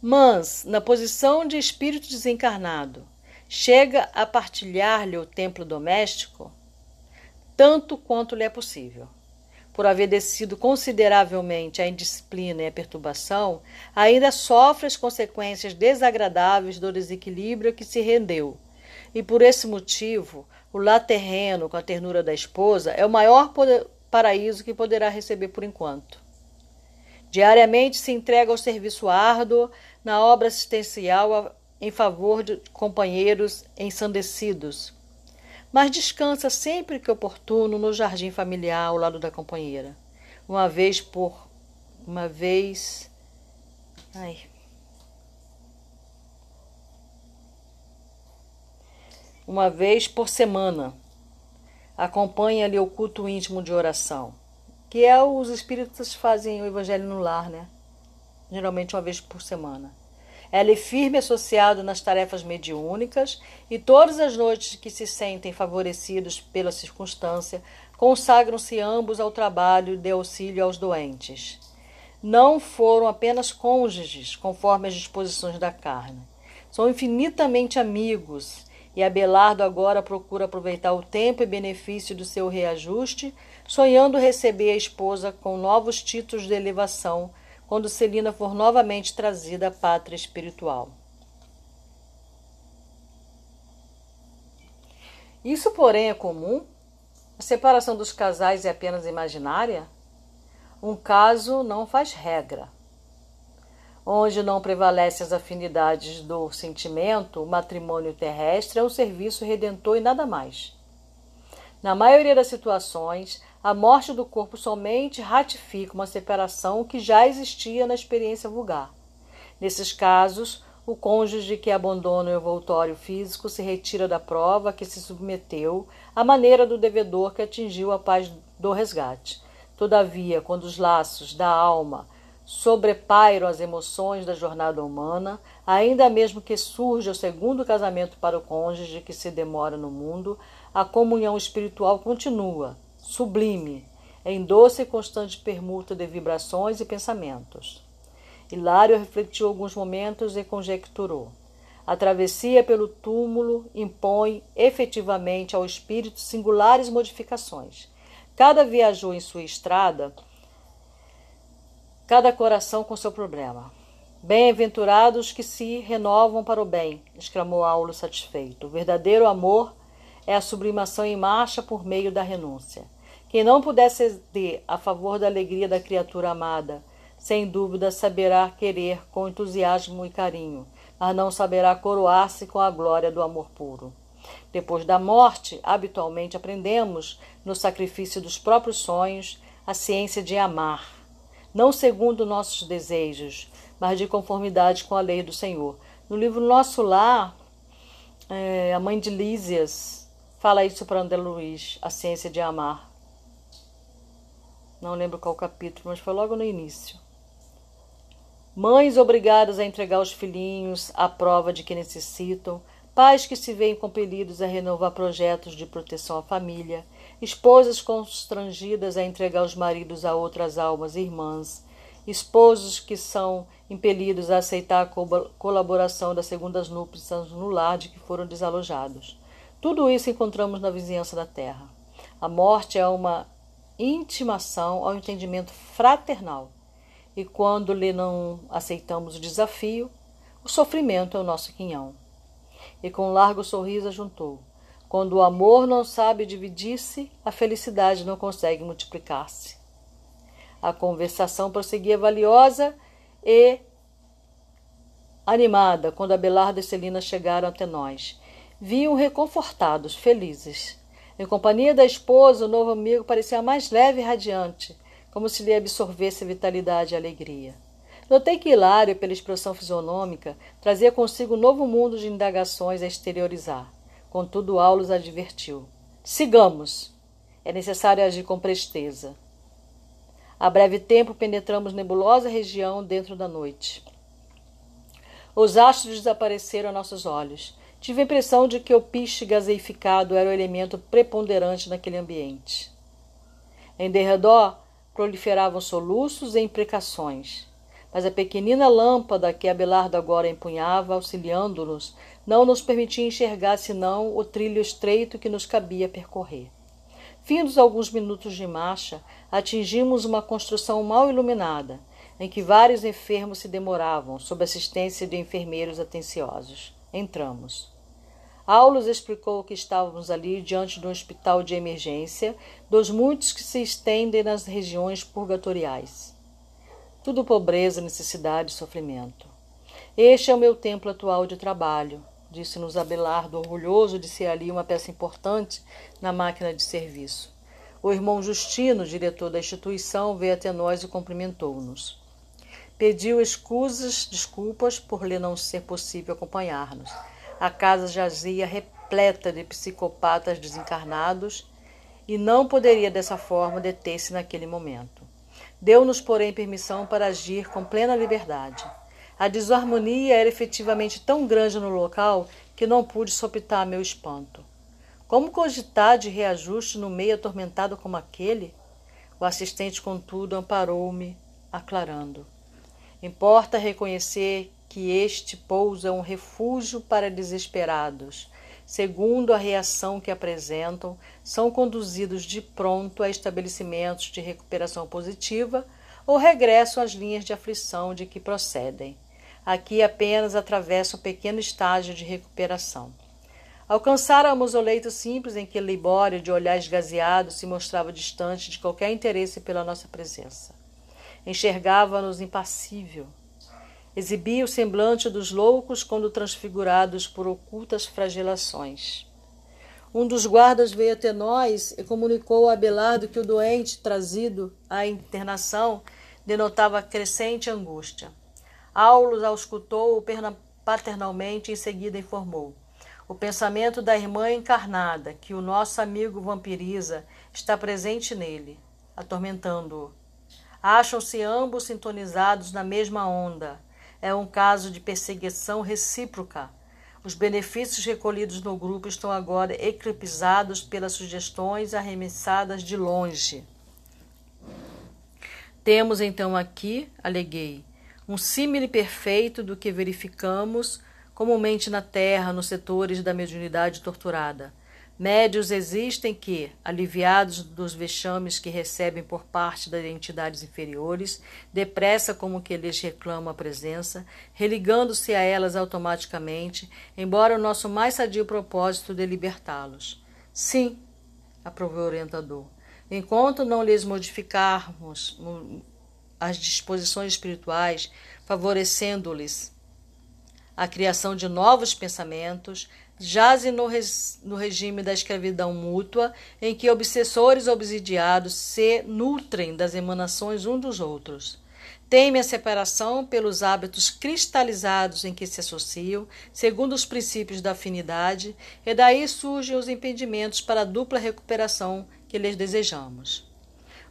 Speaker 1: Mas, na posição de espírito desencarnado, chega a partilhar-lhe o templo doméstico tanto quanto lhe é possível. Por haver descido consideravelmente a indisciplina e a perturbação, ainda sofre as consequências desagradáveis do desequilíbrio que se rendeu, e por esse motivo o lar terreno, com a ternura da esposa, é o maior paraíso que poderá receber por enquanto. Diariamente se entrega ao serviço árduo na obra assistencial em favor de companheiros ensandecidos, mas descansa sempre que oportuno no jardim familiar ao lado da companheira. Uma vez por uma vez. Ai, uma vez por semana. Acompanha-lhe o culto íntimo de oração, que é os espíritas fazem o evangelho no lar, né? Geralmente uma vez por semana. Ela é firme associado nas tarefas mediúnicas e todas as noites que se sentem favorecidos pela circunstância, consagram-se ambos ao trabalho de auxílio aos doentes. Não foram apenas cônjuges, conforme as disposições da carne. São infinitamente amigos e Abelardo agora procura aproveitar o tempo e benefício do seu reajuste, sonhando receber a esposa com novos títulos de elevação quando Celina for novamente trazida à pátria espiritual. Isso, porém, é comum? A separação dos casais é apenas imaginária? Um caso não faz regra. Onde não prevalecem as afinidades do sentimento, o matrimônio terrestre é um serviço redentor e nada mais. Na maioria das situações, a morte do corpo somente ratifica uma separação que já existia na experiência vulgar. Nesses casos, o cônjuge que abandona o envoltório físico se retira da prova que se submeteu à maneira do devedor que atingiu a paz do resgate. Todavia, quando os laços da alma sobrepairam as emoções da jornada humana, ainda mesmo que surja o segundo casamento para o cônjuge que se demora no mundo, a comunhão espiritual continua, sublime, em doce e constante permuta de vibrações e pensamentos. Hilário refletiu alguns momentos e conjecturou. A travessia pelo túmulo impõe efetivamente ao espírito singulares modificações. Cada viajou em sua estrada, cada coração com seu problema. Bem-aventurados que se renovam para o bem, exclamou Aulo satisfeito. O verdadeiro amor é a sublimação em marcha por meio da renúncia. Quem não puder ceder a favor da alegria da criatura amada, sem dúvida saberá querer com entusiasmo e carinho, mas não saberá coroar-se com a glória do amor puro. Depois da morte, habitualmente aprendemos, no sacrifício dos próprios sonhos, a ciência de amar, não segundo nossos desejos, mas de conformidade com a lei do Senhor. No livro Nosso Lar, é, a mãe de Lísias fala isso para André Luiz, a ciência de amar. Não lembro qual capítulo, mas foi logo no início. Mães obrigadas a entregar os filhinhos à prova de que necessitam, pais que se veem compelidos a renovar projetos de proteção à família, esposas constrangidas a entregar os maridos a outras almas irmãs, esposos que são impelidos a aceitar a colaboração das segundas núpcias no lar de que foram desalojados. Tudo isso encontramos na vizinhança da terra. A morte é uma intimação ao entendimento fraternal e quando lhe não aceitamos o desafio, o sofrimento é o nosso quinhão. E com um largo sorriso ajuntou: Quando o amor não sabe dividir-se, a felicidade não consegue multiplicar-se. A conversação prosseguia valiosa e animada quando Abelardo e Celina chegaram até nós. Vinham reconfortados, felizes. Em companhia da esposa, o novo amigo parecia mais leve e radiante como se lhe absorvesse vitalidade e alegria. Notei que Hilário, pela expressão fisionômica, trazia consigo um novo mundo de indagações a exteriorizar. Contudo, Aulus advertiu: Sigamos! É necessário agir com presteza. A breve tempo penetramos nebulosa região dentro da noite. Os astros desapareceram a nossos olhos. Tive a impressão de que o piche gaseificado era o elemento preponderante naquele ambiente. Em derredor, proliferavam soluços e imprecações. Mas a pequenina lâmpada que Abelardo agora empunhava, auxiliando-nos, não nos permitia enxergar senão o trilho estreito que nos cabia percorrer. Findos alguns minutos de marcha, atingimos uma construção mal iluminada, em que vários enfermos se demoravam, sob assistência de enfermeiros atenciosos. Entramos. Aulus explicou que estávamos ali diante de um hospital de emergência, dos muitos que se estendem nas regiões purgatoriais. Tudo pobreza, necessidade e sofrimento. Este é o meu templo atual de trabalho, disse-nos Abelardo, orgulhoso de ser ali uma peça importante na máquina de serviço. O irmão Justino, diretor da instituição, veio até nós e cumprimentou-nos. Pediu escusas, desculpas por lhe não ser possível acompanhar-nos a casa jazia repleta de psicopatas desencarnados e não poderia dessa forma deter-se naquele momento. Deu-nos, porém, permissão para agir com plena liberdade. A desarmonia era efetivamente tão grande no local que não pude sopitar meu espanto. Como cogitar de reajuste no meio atormentado como aquele? O assistente, contudo, amparou-me, aclarando. Importa reconhecer que este pouso é um refúgio para desesperados. Segundo a reação que apresentam, são conduzidos de pronto a estabelecimentos de recuperação positiva ou regressam às linhas de aflição de que procedem. Aqui apenas atravessa um pequeno estágio de recuperação. Alcançáramos o leito simples em que Libório, de olhar esgazeado, se mostrava distante de qualquer interesse pela nossa presença. Enxergava-nos impassível, exibia o semblante dos loucos quando transfigurados por ocultas flagelações. Um dos guardas veio até nós e comunicou a Abelardo que o doente trazido à internação denotava crescente angústia. Aulus auscultou-o paternalmente e em seguida informou. O pensamento da irmã encarnada, que o nosso amigo vampiriza, está presente nele, atormentando-o. Acham-se ambos sintonizados na mesma onda. É um caso de perseguição recíproca. Os benefícios recolhidos no grupo estão agora eclipsados pelas sugestões arremessadas de longe. Temos então aqui, aleguei, um símile perfeito do que verificamos comumente na Terra nos setores da mediunidade torturada. Médios existem que, aliviados dos vexames que recebem por parte das entidades inferiores, depressa como que lhes reclamam a presença, religando-se a elas automaticamente, embora o nosso mais sadio propósito de libertá-los. Sim, aprovou o orientador. Enquanto não lhes modificarmos as disposições espirituais, favorecendo-lhes a criação de novos pensamentos, jazem no, res, no regime da escravidão mútua, em que obsessores obsidiados se nutrem das emanações um dos outros. Teme a separação pelos hábitos cristalizados em que se associam, segundo os princípios da afinidade, e daí surgem os impedimentos para a dupla recuperação que lhes desejamos.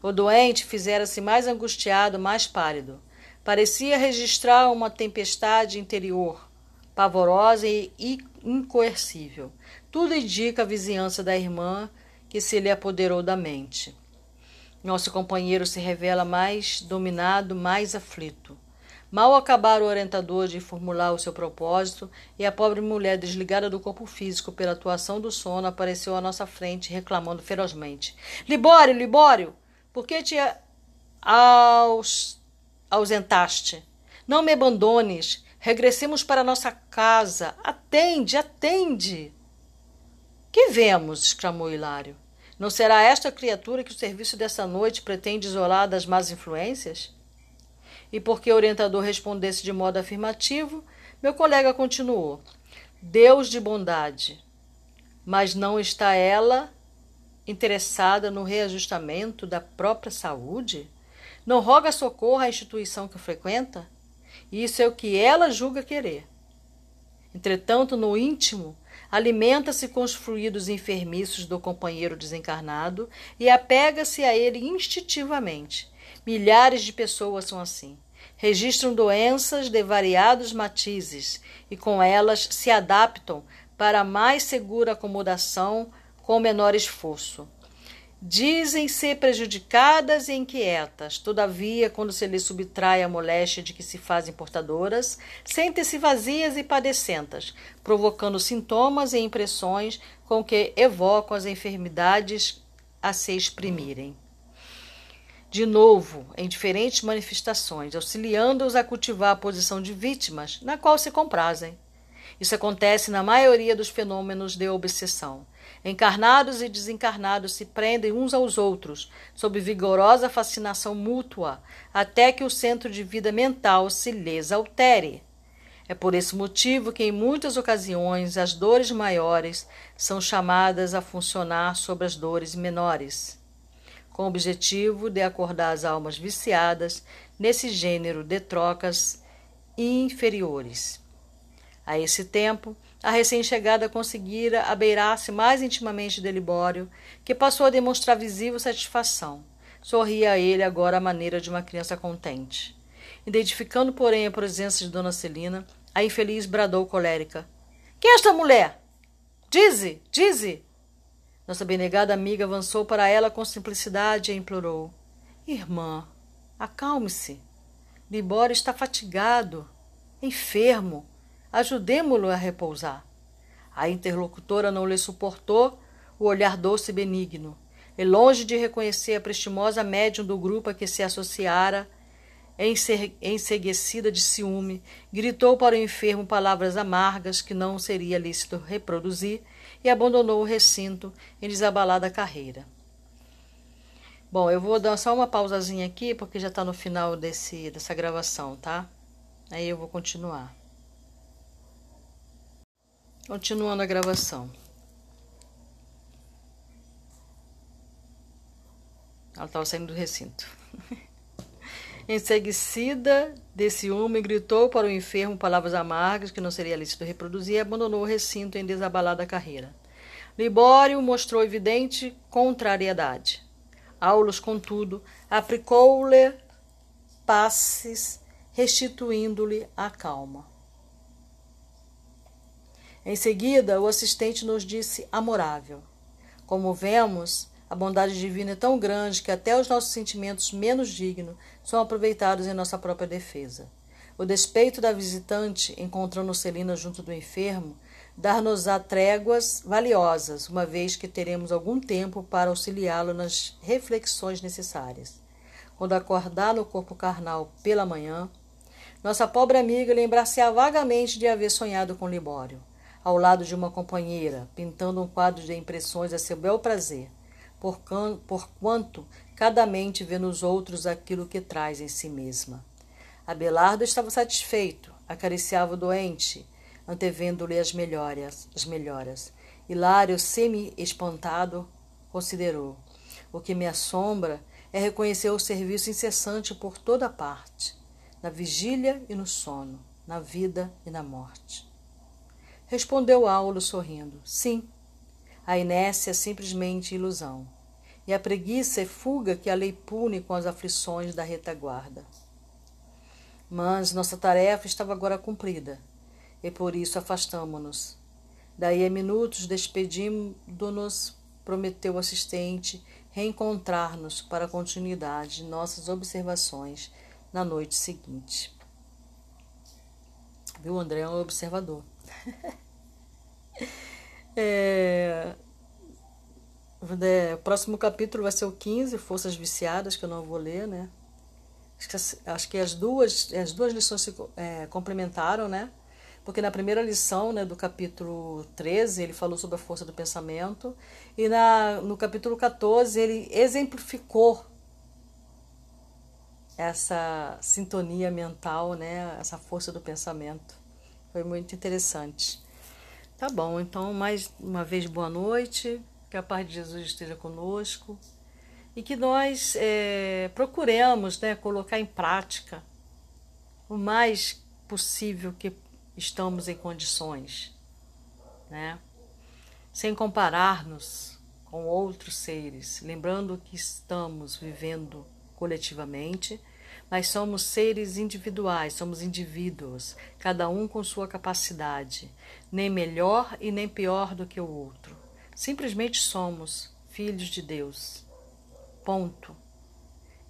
Speaker 1: O doente fizera-se mais angustiado, mais pálido. Parecia registrar uma tempestade interior, pavorosa e incoercível. Tudo indica a vizinhança da irmã que se lhe apoderou da mente. Nosso companheiro se revela mais dominado, mais aflito. Mal acabara o orientador de formular o seu propósito, e a pobre mulher, desligada do corpo físico pela atuação do sono, apareceu à nossa frente, reclamando ferozmente: Libório, Libório, por que te aus... ausentaste? Não me abandones. Regressemos para nossa casa. Atende, atende. Que vemos? exclamou Hilário. Não será esta criatura que o serviço dessa noite pretende isolar das más influências? E porque o orientador respondesse de modo afirmativo, meu colega continuou: Deus de bondade. Mas não está ela interessada no reajustamento da própria saúde? Não roga socorro à instituição que frequenta? Isso é o que ela julga querer. Entretanto, no íntimo, alimenta-se com os fluidos enfermiços do companheiro desencarnado e apega-se a ele instintivamente. Milhares de pessoas são assim. Registram doenças de variados matizes e com elas se adaptam para mais segura acomodação com menor esforço. Dizem ser prejudicadas e inquietas, todavia, quando se lhes subtrai a moléstia de que se fazem portadoras, sentem-se vazias e padecentas, provocando sintomas e impressões com que evocam as enfermidades a se exprimirem. De novo, em diferentes manifestações, auxiliando-os a cultivar a posição de vítimas, na qual se comprazem. Isso acontece na maioria dos fenômenos de obsessão Encarnados e desencarnados se prendem uns aos outros, sob vigorosa fascinação mútua, até que o centro de vida mental se lhes altere. É por esse motivo que, em muitas ocasiões, as dores maiores são chamadas a funcionar sobre as dores menores, com o objetivo de acordar as almas viciadas nesse gênero de trocas inferiores. A esse tempo, a recém-chegada conseguira abeirar-se mais intimamente de Libório, que passou a demonstrar visível satisfação. Sorria a ele agora à maneira de uma criança contente. Identificando, porém, a presença de Dona Celina, a infeliz bradou colérica. Quem é esta mulher? Dize, dize! Nossa benegada amiga avançou para ela com simplicidade e implorou. Irmã, acalme-se. Libório está fatigado, enfermo ajudemo-lo a repousar. A interlocutora não lhe suportou o olhar doce e benigno, e longe de reconhecer a prestimosa médium do grupo a que se associara, enseguecida de ciúme, gritou para o enfermo palavras amargas que não seria lícito reproduzir e abandonou o recinto em desabalada carreira. Bom, eu vou dar só uma pausazinha aqui, porque já está no final desse, dessa gravação, tá? Aí eu vou continuar. Continuando a gravação. Ela estava saindo do recinto. Em seguida, desse homem gritou para o enfermo palavras amargas que não seria lícito reproduzir e abandonou o recinto em desabalada carreira. Libório mostrou evidente contrariedade. Aulus, contudo, aplicou-lhe passes, restituindo-lhe a calma. Em seguida, o assistente nos disse amorável: Como vemos, a bondade divina é tão grande que até os nossos sentimentos menos dignos são aproveitados em nossa própria defesa. O despeito da visitante, encontrando Celina junto do enfermo, dar-nos-á tréguas valiosas, uma vez que teremos algum tempo para auxiliá-lo nas reflexões necessárias. Quando acordar no corpo carnal pela manhã, nossa pobre amiga lembrar-se-á vagamente de haver sonhado com Libório, ao lado de uma companheira, pintando um quadro de impressões a seu bel prazer porquanto cada mente vê nos outros aquilo que traz em si mesma. Abelardo estava satisfeito, acariciava o doente, antevendo-lhe as melhoras, as melhoras. Hilário, semi-espantado, considerou: O que me assombra é reconhecer o serviço incessante por toda parte, na vigília e no sono, na vida e na morte. Respondeu Aulo sorrindo: Sim, a inércia é simplesmente ilusão, e a preguiça é fuga que a lei pune com as aflições da retaguarda. Mas nossa tarefa estava agora cumprida, e por isso afastamo-nos. Daí a minutos, despedindo-nos, prometeu o assistente reencontrar-nos para a continuidade de nossas observações na noite seguinte. Viu, André é um observador. É, é, o próximo capítulo vai ser o 15, Forças Viciadas, que eu não vou ler, né? Acho que, acho que as, duas, as duas lições se é, complementaram, né? Porque na primeira lição né, do capítulo 13 ele falou sobre a força do pensamento, e na, no capítulo 14 ele exemplificou essa sintonia mental, né, essa força do pensamento. Foi muito interessante. Tá bom, então mais uma vez boa noite, que a paz de Jesus esteja conosco e que nós é, procuremos né, colocar em prática o mais possível que estamos em condições, né? sem comparar-nos com outros seres, lembrando que estamos vivendo coletivamente mas somos seres individuais, somos indivíduos, cada um com sua capacidade, nem melhor e nem pior do que o outro. Simplesmente somos filhos de Deus. Ponto.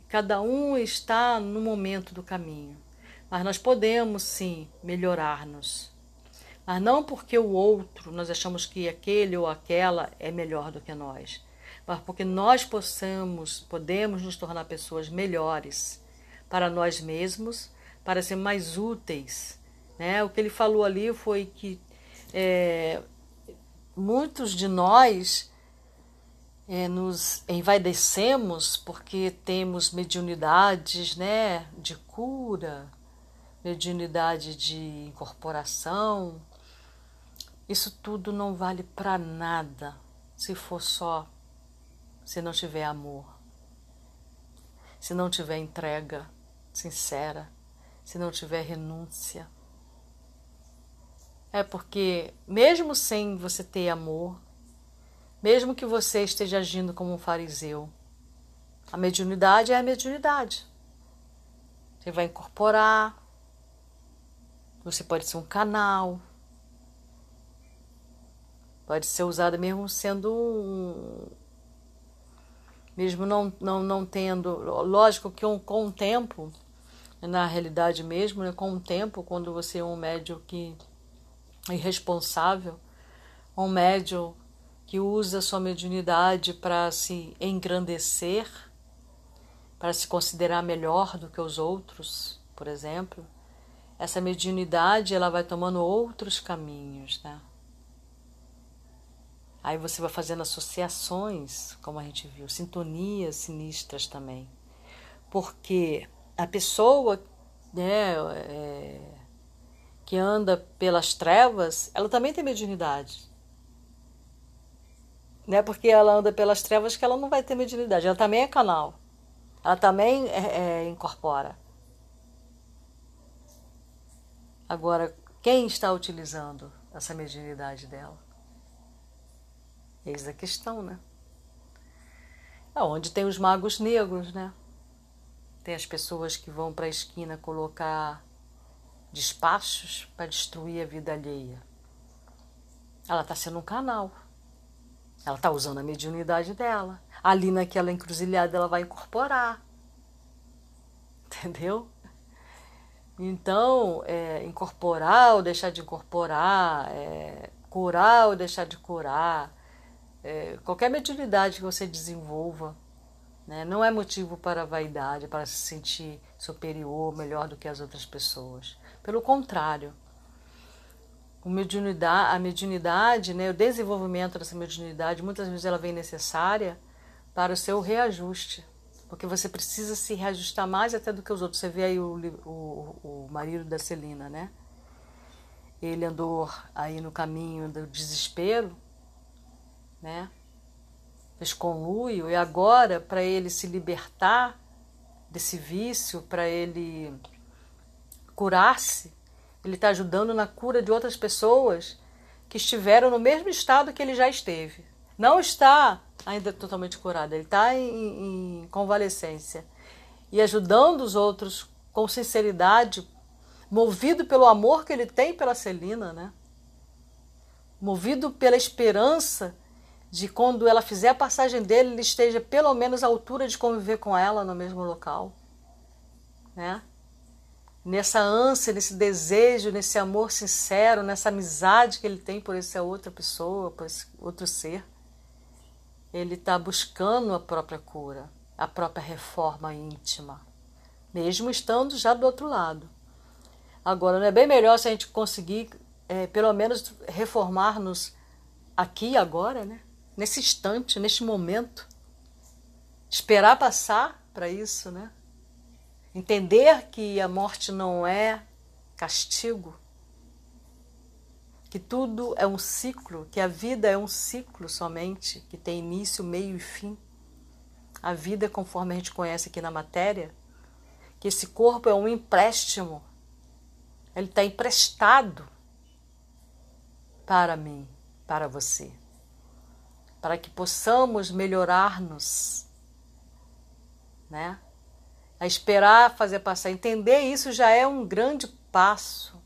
Speaker 1: Cada um está no momento do caminho, mas nós podemos sim melhorar-nos. Mas não porque o outro, nós achamos que aquele ou aquela é melhor do que nós, mas porque nós possamos, podemos nos tornar pessoas melhores para nós mesmos, para ser mais úteis. Né? O que ele falou ali foi que é, muitos de nós é, nos envaidecemos porque temos mediunidades né, de cura, mediunidade de incorporação. Isso tudo não vale para nada se for só, se não tiver amor, se não tiver entrega sincera, se não tiver renúncia. É porque, mesmo sem você ter amor, mesmo que você esteja agindo como um fariseu, a mediunidade é a mediunidade. Você vai incorporar, você pode ser um canal, pode ser usada mesmo sendo um, mesmo não, não, não tendo. Lógico que um, com o tempo na realidade mesmo, né, com o tempo, quando você é um médium que é irresponsável, um médium que usa sua mediunidade para se engrandecer, para se considerar melhor do que os outros, por exemplo, essa mediunidade ela vai tomando outros caminhos, né? Aí você vai fazendo associações, como a gente viu, sintonias sinistras também. Porque a pessoa né, é, que anda pelas trevas, ela também tem mediunidade. Não é porque ela anda pelas trevas que ela não vai ter mediunidade. Ela também é canal. Ela também é, é, incorpora. Agora, quem está utilizando essa mediunidade dela? Eis a questão, né? É onde tem os magos negros, né? Tem as pessoas que vão para a esquina colocar despachos para destruir a vida alheia. Ela está sendo um canal. Ela está usando a mediunidade dela. Ali naquela encruzilhada ela vai incorporar. Entendeu? Então, é, incorporar ou deixar de incorporar, é, curar ou deixar de curar, é, qualquer mediunidade que você desenvolva, né, não é motivo para vaidade, para se sentir superior, melhor do que as outras pessoas. Pelo contrário, mediunidade, a mediunidade, né, o desenvolvimento dessa mediunidade, muitas vezes ela vem necessária para o seu reajuste, porque você precisa se reajustar mais até do que os outros. Você vê aí o, o, o marido da Celina, né? Ele andou aí no caminho do desespero, né? Fez conluio e agora para ele se libertar desse vício, para ele curar-se, ele está ajudando na cura de outras pessoas que estiveram no mesmo estado que ele já esteve. Não está ainda totalmente curado, ele está em, em convalescência. E ajudando os outros com sinceridade, movido pelo amor que ele tem pela Celina, né? movido pela esperança de quando ela fizer a passagem dele, ele esteja pelo menos à altura de conviver com ela no mesmo local. Né? nessa ânsia, nesse desejo, nesse amor sincero, nessa amizade que ele tem por essa outra pessoa, por esse outro ser. Ele está buscando a própria cura, a própria reforma íntima, mesmo estando já do outro lado. Agora, não é bem melhor se a gente conseguir, é, pelo menos, reformar-nos aqui agora, né? Nesse instante, neste momento? Esperar passar para isso, né? Entender que a morte não é castigo, que tudo é um ciclo, que a vida é um ciclo somente, que tem início, meio e fim. A vida, conforme a gente conhece aqui na matéria, que esse corpo é um empréstimo, ele está emprestado para mim, para você, para que possamos melhorar-nos, né? a esperar fazer passar. Entender isso já é um grande passo.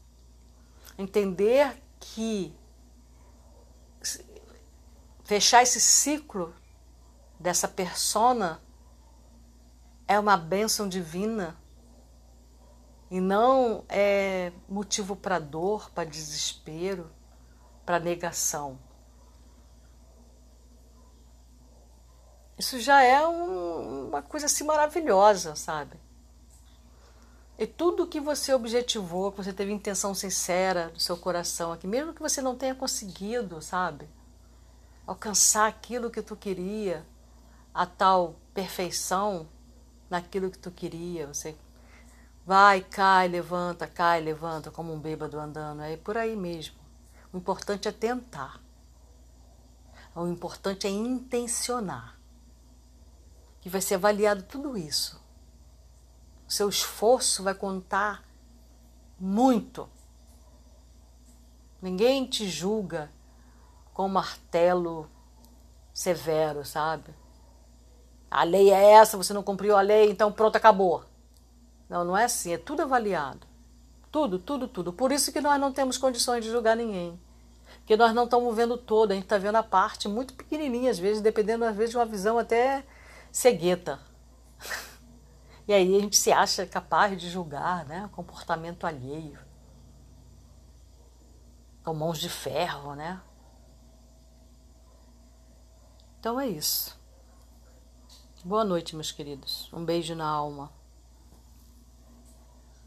Speaker 1: Entender que fechar esse ciclo dessa persona é uma bênção divina e não é motivo para dor, para desespero, para negação. Isso já é um, uma coisa assim maravilhosa, sabe? E tudo que você objetivou, que você teve intenção sincera do seu coração aqui, mesmo que você não tenha conseguido, sabe? Alcançar aquilo que tu queria, a tal perfeição naquilo que tu queria, você vai, cai, levanta, cai, levanta, como um bêbado andando, é por aí mesmo. O importante é tentar. O importante é intencionar e vai ser avaliado tudo isso. O seu esforço vai contar muito. Ninguém te julga com martelo severo, sabe? A lei é essa, você não cumpriu a lei, então pronto, acabou. Não, não é assim, é tudo avaliado. Tudo, tudo, tudo. Por isso que nós não temos condições de julgar ninguém. Porque nós não estamos vendo todo, a gente está vendo a parte muito pequenininha, às vezes, dependendo, às vezes, de uma visão até cegueta. E aí a gente se acha capaz de julgar né, comportamento alheio. Com mãos de ferro, né? Então é isso. Boa noite, meus queridos. Um beijo na alma.